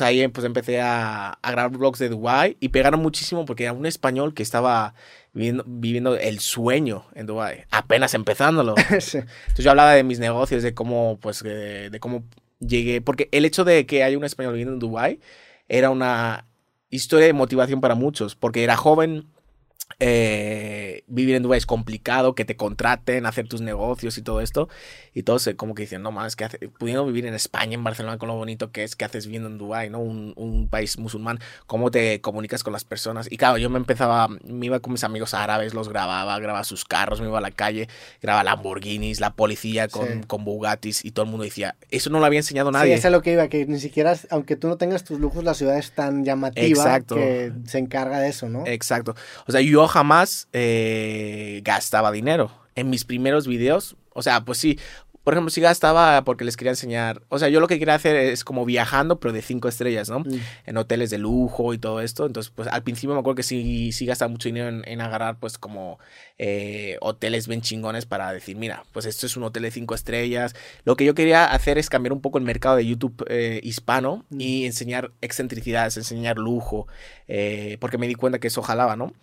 ahí pues empecé a, a grabar vlogs de Dubai y pegaron muchísimo porque era un español que estaba viviendo, viviendo el sueño en Dubai, apenas empezándolo. Sí. Entonces yo hablaba de mis negocios, de cómo, pues, de, de cómo llegué, porque el hecho de que haya un español viviendo en Dubai era una historia de motivación para muchos, porque era joven, eh, vivir en Dubái es complicado, que te contraten, hacer tus negocios y todo esto. Y todos como que dicen, no más, que pudiendo vivir en España, en Barcelona, con lo bonito que es, que haces viviendo en Dubái, ¿no? Un, un, país musulmán, cómo te comunicas con las personas. Y claro, yo me empezaba, me iba con mis amigos árabes, los grababa, grababa sus carros, me iba a la calle, grababa Lamborghinis, la policía con, Sí. con Bugattis y todo el mundo decía, eso no lo había enseñado nadie. Sí, eso es lo que iba, que ni siquiera, aunque tú no tengas tus lujos, la ciudad es tan llamativa Exacto. que se encarga de eso, ¿no? Exacto. O sea, yo jamás eh, gastaba dinero en mis primeros videos. O sea, pues sí. Por ejemplo, sí gastaba porque les quería enseñar. O sea, yo lo que quería hacer es como viajando, pero de cinco estrellas, ¿no? Mm. En hoteles de lujo y todo esto. Entonces, pues al principio me acuerdo que sí, sí gastaba mucho dinero en, en agarrar, pues, como eh, hoteles bien chingones para decir, mira, pues esto es un hotel de cinco estrellas. Lo que yo quería hacer es cambiar un poco el mercado de YouTube eh, hispano Mm. y enseñar excentricidades, enseñar lujo, eh, porque me di cuenta que eso jalaba, ¿no?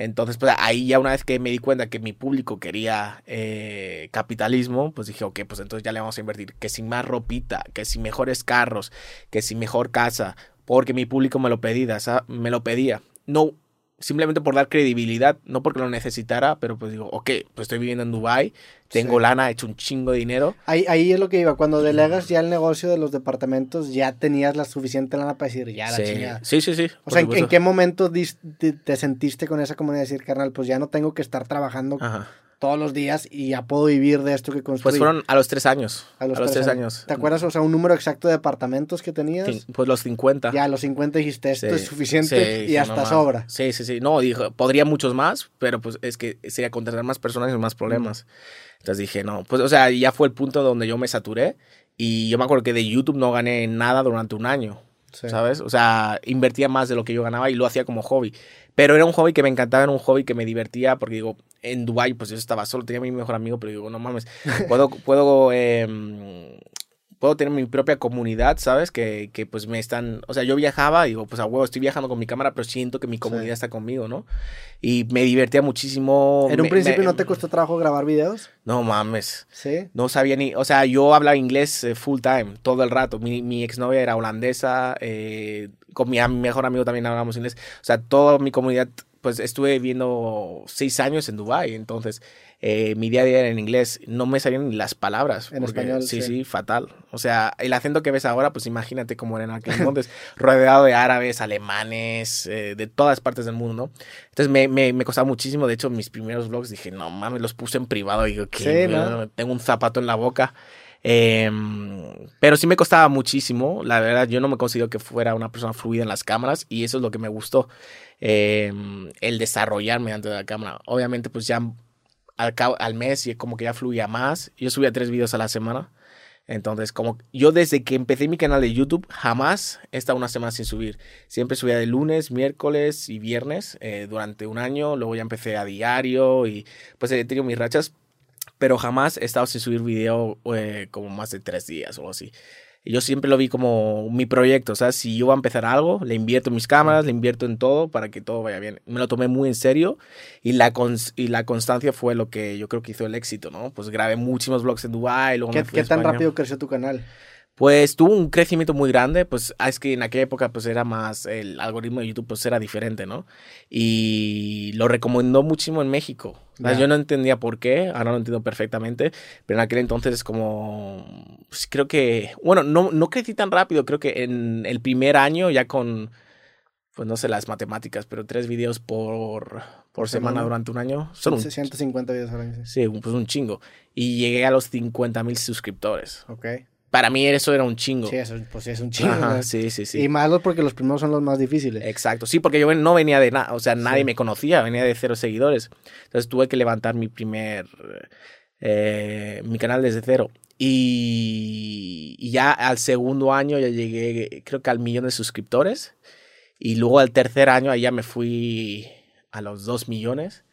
Entonces, pues ahí ya una vez que me di cuenta que mi público quería eh, capitalismo, pues dije, ok, pues entonces ya le vamos a invertir. Que sin más ropita, que sin mejores carros, que sin mejor casa, porque mi público me lo pedía, me lo pedía. No, simplemente por dar credibilidad, no porque lo necesitara, pero pues digo, ok, pues estoy viviendo en Dubai, tengo Sí. lana, he hecho un chingo de dinero. Ahí, ahí es lo que iba, cuando delegas ya el negocio de los departamentos, ya tenías la suficiente lana para decir, ya la sí. chingada. sí, sí, sí. O sea, ¿en, qué momento dis- te, te sentiste con esa comunidad de decir, carnal, pues ya no tengo que estar trabajando Ajá. todos los días y ya puedo vivir de esto que construí? Pues fueron a los tres años. A los, tres, años. ¿Te acuerdas, o sea, un número exacto de departamentos que tenías? Cin- Pues los 50. Ya a los 50 dijiste, esto Sí, es suficiente y hasta no sobra. Sí, sí, sí. No, dijo, podría muchos más, pero pues es que sería contratar más personas y más problemas. Entonces dije, no, pues o sea, ya fue el punto donde yo me saturé y yo me acuerdo que de YouTube no gané nada durante un año, Sí. ¿sabes? O sea, invertía más de lo que yo ganaba y lo hacía como hobby. Pero era un hobby que me encantaba, era un hobby que me divertía porque digo, en Dubai pues yo estaba solo, tenía a mi mejor amigo, pero digo, no mames, puedo, puedo, em, puedo tener mi propia comunidad, ¿sabes? Que, que pues me están, o sea, yo viajaba y digo, pues a huevo, estoy viajando con mi cámara, pero siento que mi comunidad Sí. está conmigo, ¿no? Y me divertía muchísimo. ¿En un me- principio me- no te costó trabajo grabar videos? No mames. Sí. No sabía ni, o sea, yo hablaba inglés eh, full time, todo el rato. Mi, mi exnovia era holandesa, eh, con mi am- mejor amigo también hablábamos inglés. O sea, toda mi comunidad, pues estuve viviendo seis años en Dubai, entonces eh, mi día a día era en inglés. No me salían ni las palabras. En porque- español, Sí, sí. sí, fatal. O sea, el acento que ves ahora, pues imagínate cómo era en aquel entonces, rodeado de árabes, alemanes, eh, de todas partes del mundo, ¿no? Entonces me, me, me costaba muchísimo. De hecho, mis primeros vlogs dije, no mames, los puse en privado. Y digo, ¿no? Tengo un zapato en la boca. Eh, pero sí me costaba muchísimo. La verdad, yo no me considero que fuera una persona fluida en las cámaras y eso es lo que me gustó. eh, el desarrollarme ante la cámara. Obviamente, pues ya al, cabo- al mes y como que ya fluía más. Yo subía tres videos a la semana. Entonces, como yo desde que empecé mi canal de YouTube, jamás he estado una semana sin subir. Siempre subía de lunes, miércoles y viernes eh, durante un año. Luego ya empecé a diario y pues he tenido mis rachas. Pero jamás he estado sin subir video eh, como más de tres días o algo así. Y yo siempre lo vi como mi proyecto, o sea, si yo voy a empezar algo, le invierto en mis cámaras, le invierto en todo para que todo vaya bien. Me lo tomé muy en serio y la, y la constancia fue lo que yo creo que hizo el éxito, ¿no? Pues grabé muchísimos vlogs en Dubai, luego ¿Qué, me fui a qué tan rápido creció tu canal? Pues tuvo un crecimiento muy grande, pues ah, es que en aquella época pues era más, el algoritmo de YouTube pues era diferente, ¿no? Y lo recomendó muchísimo en México. Yo no entendía por qué, ahora lo entiendo perfectamente, pero en aquel entonces es como, pues creo que, bueno, no, no crecí tan rápido, creo que en el primer año ya con, pues no sé las matemáticas, pero tres videos por, por semana semana. durante un año, son un, 150 videos al año. sí. pues un chingo. Y llegué a los 50 mil suscriptores. Ok. Para mí eso era un chingo. Sí, eso pues sí es un chingo. Ajá, sí, sí, sí. Y más los porque los primeros son los más difíciles. Exacto, sí, porque yo no venía de nada, o sea, nadie Sí. me conocía, venía de cero seguidores. Entonces tuve que levantar mi primer, eh, mi canal desde cero. Y, y ya al segundo año ya llegué, creo que al millón de suscriptores. Y luego al tercer año ahí ya me fui a los dos millones.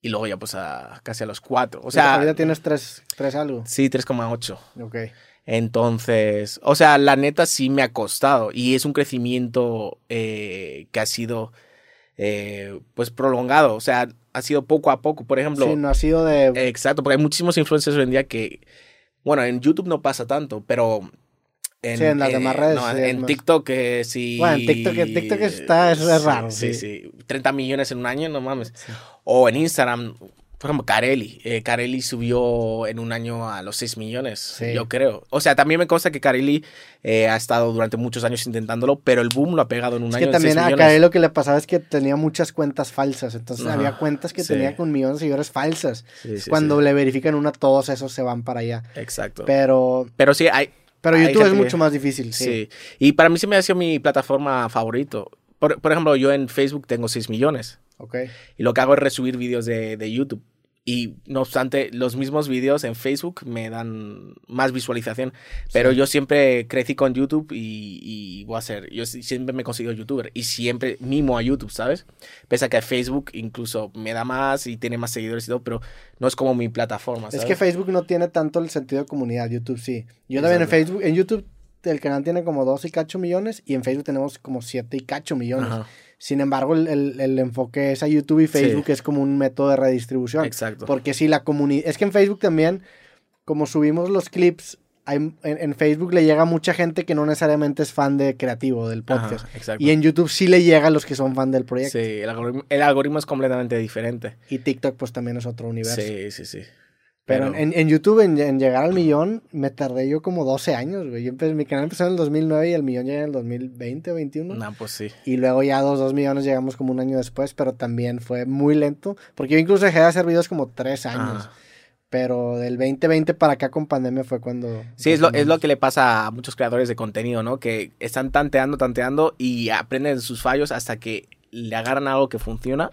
Y luego ya pues a casi a los cuatro. O sea, ahorita tienes tres, tres algo. sí, 3,8. Ok. Entonces, o sea, la neta sí me ha costado y es un crecimiento eh, que ha sido eh, pues prolongado, o sea, ha sido poco a poco, por ejemplo. Sí, no ha sido de... Exacto, porque hay muchísimos influencers hoy en día que, bueno, en YouTube no pasa tanto, pero en, Sí, en las demás redes, no, sí, en más. TikTok eh, sí. Bueno, en TikTok- en TikTok está- es raro, Sí, sí. sí, 30 millones en un año, no mames. O en Instagram, por ejemplo, Carelli. Eh, Carelli subió en un año a los 6 millones, Sí. yo creo. O sea, también me consta que Carelli eh, ha estado durante muchos años intentándolo, pero el boom lo ha pegado en un Es año que en también 6 a. Kael lo que le pasaba es que tenía muchas cuentas falsas. Entonces Ajá, había cuentas que sí. tenía con millones de seguidores falsas. Sí, Cuando le verifican una, todos esos se van para allá. Exacto. Pero, Pero sí, hay, pero Hay YouTube es que- mucho más difícil. Sí. Sí. Y para mí sí me ha sido mi plataforma favorito. Por, por ejemplo, yo en Facebook tengo 6 millones. Ok. Y lo que hago es resubir vídeos de, de YouTube. Y no obstante, los mismos vídeos en Facebook me dan más visualización. Pero Sí. yo siempre crecí con YouTube y, y voy a ser. Yo si- siempre me he considerado youtuber. Y siempre mimo a YouTube, ¿sabes? Pese a que Facebook incluso me da más y tiene más seguidores y todo, pero no es como mi plataforma. Es ¿sabes? que Facebook no tiene tanto el sentido de comunidad. YouTube sí. Yo también en Exacto. Facebook, en YouTube el canal tiene como 2 y cacho millones y en Facebook tenemos como 7 y cacho millones. Ajá, Sin embargo, el, el- el enfoque es a YouTube y Facebook es como un método de redistribución. exacto. Porque si la comunidad... Es que en Facebook también, como subimos los clips, hay- en, en Facebook le llega mucha gente que no necesariamente es fan de creativo, del Ajá, podcast. exacto. Y en YouTube sí le llega a los que son fan del proyecto. Sí, el algoritmo, el algoritmo es completamente diferente. Y TikTok pues también es otro universo. Sí, sí, sí. Pero, En, en YouTube, en, en llegar al millón, me tardé yo como 12 años, güey. Yo empe- mi canal empezó en el 2009 y el millón llega en el 2020 o 21. No, pues sí. Y luego ya dos, dos millones llegamos como un año después, pero también fue muy lento. Porque yo incluso dejé de hacer videos como tres años. Pero del 2020 para acá con pandemia fue cuando... Sí, es lo, es lo que le pasa a muchos creadores de contenido, ¿no? Que están tanteando, tanteando y aprenden sus fallos hasta que le agarran algo que funciona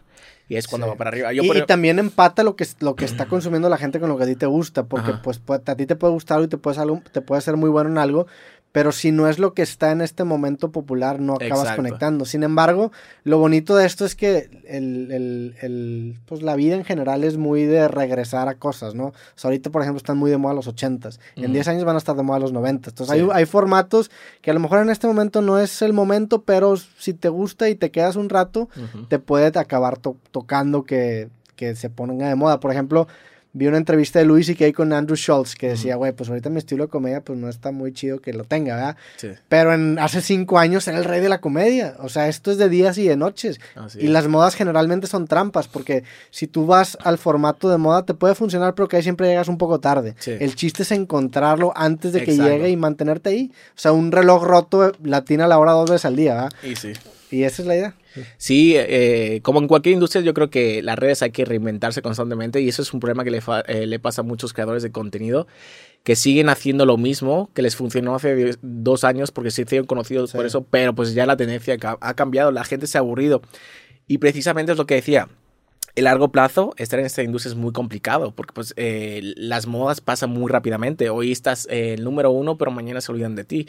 y es cuando Sí. va para arriba. Yo y, por- y también empata lo que, lo que está consumiendo la gente con lo que a ti te gusta, porque Ajá. pues a ti te puede gustar y te puede, algo, te puede ser muy bueno en algo, pero si no es lo que está en este momento popular, no acabas Exacto. conectando. Sin embargo, lo bonito de esto es que el, el- el- pues la vida en general es muy de regresar a cosas, ¿no? O sea, ahorita, por ejemplo, están muy de moda los 80s, en Ujú. 10 años van a estar de moda los 90. Entonces, Sí. hay, hay formatos que a lo mejor en este momento no es el momento, pero si te gusta y te quedas un rato, te puede acabar to- tocando que, que se ponga de moda. Por ejemplo, vi una entrevista de Louis C.K. con Andrew Schultz que decía, güey, pues ahorita mi estilo de comedia pues no está muy chido que lo tenga, ¿verdad? Sí, Pero en, hace cinco años era el rey de la comedia. O sea, esto es de días y de noches. así Y es. las modas generalmente son trampas, porque si tú vas al formato de moda te puede funcionar, pero que ahí siempre llegas un poco tarde. Sí. El chiste es encontrarlo antes de que llegue y mantenerte ahí. O sea, un reloj roto latina a la hora dos veces al día, ¿verdad? Y sí. Y esa es la idea. Sí, eh, como en cualquier industria, yo creo que las redes hay que reinventarse constantemente y eso es un problema que le, eh, le pasa a muchos creadores de contenido que siguen haciendo lo mismo que les funcionó hace dos años porque se hicieron conocidos Sí. por eso, pero pues ya la tendencia ha cambiado, la gente se ha aburrido y precisamente es lo que decía. El largo plazo, estar en esta industria es muy complicado porque pues eh, las modas pasan muy rápidamente. Hoy estás eh, el número uno, pero mañana se olvidan de ti.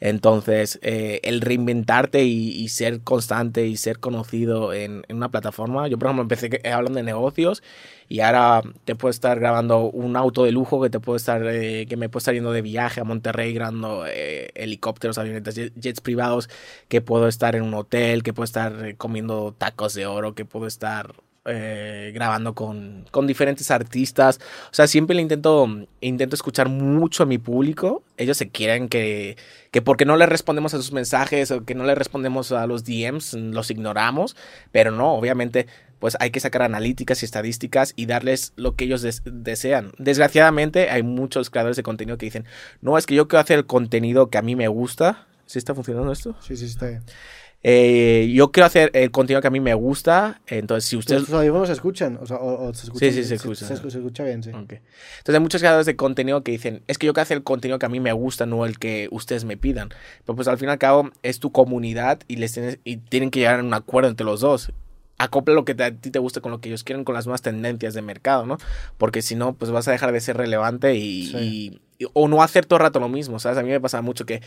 Entonces, eh, el reinventarte y, ser constante y ser conocido en, en una plataforma. Yo, por ejemplo, empecé eh, hablando de negocios y ahora te puedo estar grabando un auto de lujo que te puedo estar, eh, que me puedo estar yendo de viaje a Monterrey grabando eh, helicópteros, avionetas, jet- jets privados, que puedo estar en un hotel, que puedo estar comiendo tacos de oro, que puedo estar eh, grabando con, con diferentes artistas. O sea, siempre le intento, intento escuchar mucho a mi público. Ellos se quieren que, que porque no les respondemos a sus mensajes o que no les respondemos a los DMs, los ignoramos. Pero no, obviamente, pues hay que sacar analíticas y estadísticas y darles lo que ellos des- desean. Desgraciadamente, hay muchos creadores de contenido que dicen, no, es que yo quiero hacer el contenido que a mí me gusta. ¿Sí está funcionando esto? Sí, sí, está bien. Eh, yo quiero hacer el contenido que a mí me gusta. Entonces, si ustedes... Tus audífonos se escuchan, o sea, o, o se escuchan. sí, se escucha. Se, se escucha bien, sí. Ok. Entonces hay muchos creadores de contenido que dicen, es que yo quiero hacer el contenido que a mí me gusta, no el que ustedes me pidan. Pero pues al fin y al cabo es tu comunidad y, les tienes, y tienen que llegar a un acuerdo entre los dos. Acopla lo que a ti te gusta con lo que ellos quieren, con las nuevas tendencias de mercado, ¿no? Porque si no, pues vas a dejar de ser relevante y, o no hacer todo el rato lo mismo, ¿sabes? A mí me pasa mucho que,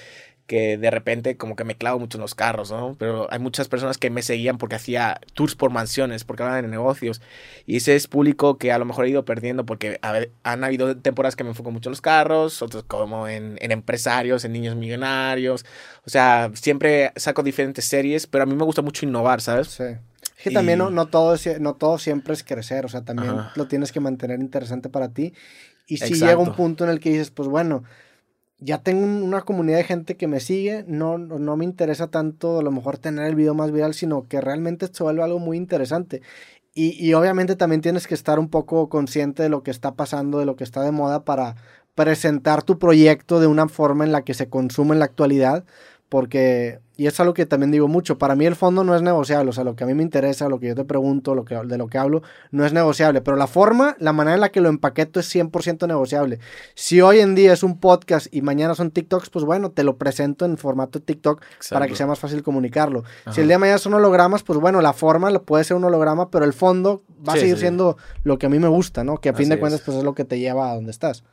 que de repente como que me clavo mucho en los carros, ¿no? Pero hay muchas personas que me seguían porque hacía tours por mansiones, porque hablaban de negocios. Y ese es público que a lo mejor he ido perdiendo porque han habido temporadas que me enfoco mucho en los carros, otros como en, en empresarios, en niños millonarios. O sea, siempre saco diferentes series, pero a mí me gusta mucho innovar, ¿sabes? Sí. Es que también no, no, todo, no todo siempre es crecer, o sea, también lo tienes que mantener interesante para ti. Y si llega un punto en el que dices, pues bueno, ya tengo una comunidad de gente que me sigue, no, no me interesa tanto a lo mejor tener el video más viral, sino que realmente se vuelve algo muy interesante. Y, y obviamente también tienes que estar un poco consciente de lo que está pasando, de lo que está de moda para presentar tu proyecto de una forma en la que se consume en la actualidad, porque y es algo que también digo mucho, para mí el fondo no es negociable, o sea, lo que a mí me interesa, lo que yo te pregunto, lo que, de lo que hablo, no es negociable, pero la forma, la manera en la que lo empaqueto es 100% negociable. Si hoy en día es un podcast y mañana son TikToks, pues bueno, te lo presento en formato TikTok para que sea más fácil comunicarlo. Si el día de mañana son hologramas, pues bueno, la forma puede ser un holograma, pero el fondo va a seguir siendo lo que a mí me gusta, ¿no? Que a fin de cuentas, pues es lo que te lleva a donde estás.